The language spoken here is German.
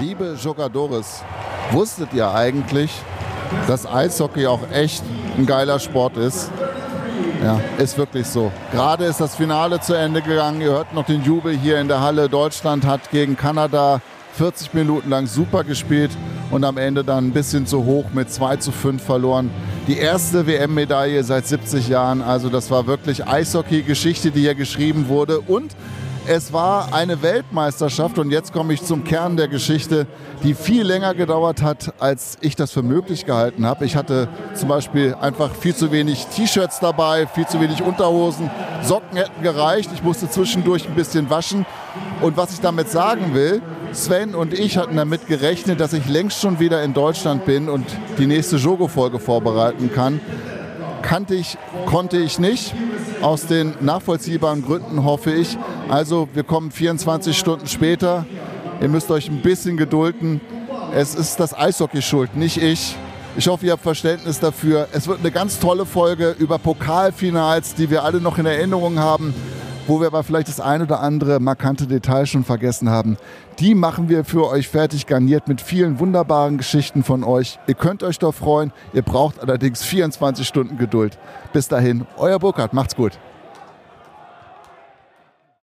Liebe Jogadores, wusstet ihr eigentlich, dass Eishockey auch echt ein geiler Sport ist? Ja, ist wirklich so. Gerade ist das Finale zu Ende gegangen. Ihr hört noch den Jubel hier in der Halle. Deutschland hat gegen Kanada 40 Minuten lang super gespielt und am Ende dann ein bisschen zu hoch mit 2 zu 5 verloren. Die erste WM-Medaille seit 70 Jahren. Also das war wirklich Eishockey-Geschichte, die hier geschrieben wurde. Und es war eine Weltmeisterschaft und jetzt komme ich zum Kern der Geschichte, die viel länger gedauert hat, als ich das für möglich gehalten habe. Ich hatte zum Beispiel einfach viel zu wenig T-Shirts dabei, viel zu wenig Unterhosen. Socken hätten gereicht. Ich musste zwischendurch ein bisschen waschen. Und was ich damit sagen will, Sven und ich hatten damit gerechnet, dass ich längst schon wieder in Deutschland bin und die nächste Jogo-Folge vorbereiten kann. Kannte ich, konnte ich nicht. Aus den nachvollziehbaren Gründen hoffe ich. Also wir kommen 24 Stunden später. Ihr müsst euch ein bisschen gedulden. Es ist das Eishockey schuld, nicht ich. Ich hoffe, ihr habt Verständnis dafür. Es wird eine ganz tolle Folge über Pokalfinals, die wir alle noch in Erinnerung haben, wo wir aber vielleicht das ein oder andere markante Detail schon vergessen haben. Die machen wir für euch fertig garniert mit vielen wunderbaren Geschichten von euch. Ihr könnt euch doch freuen. Ihr braucht allerdings 24 Stunden Geduld. Bis dahin, euer Burkhard. Macht's gut.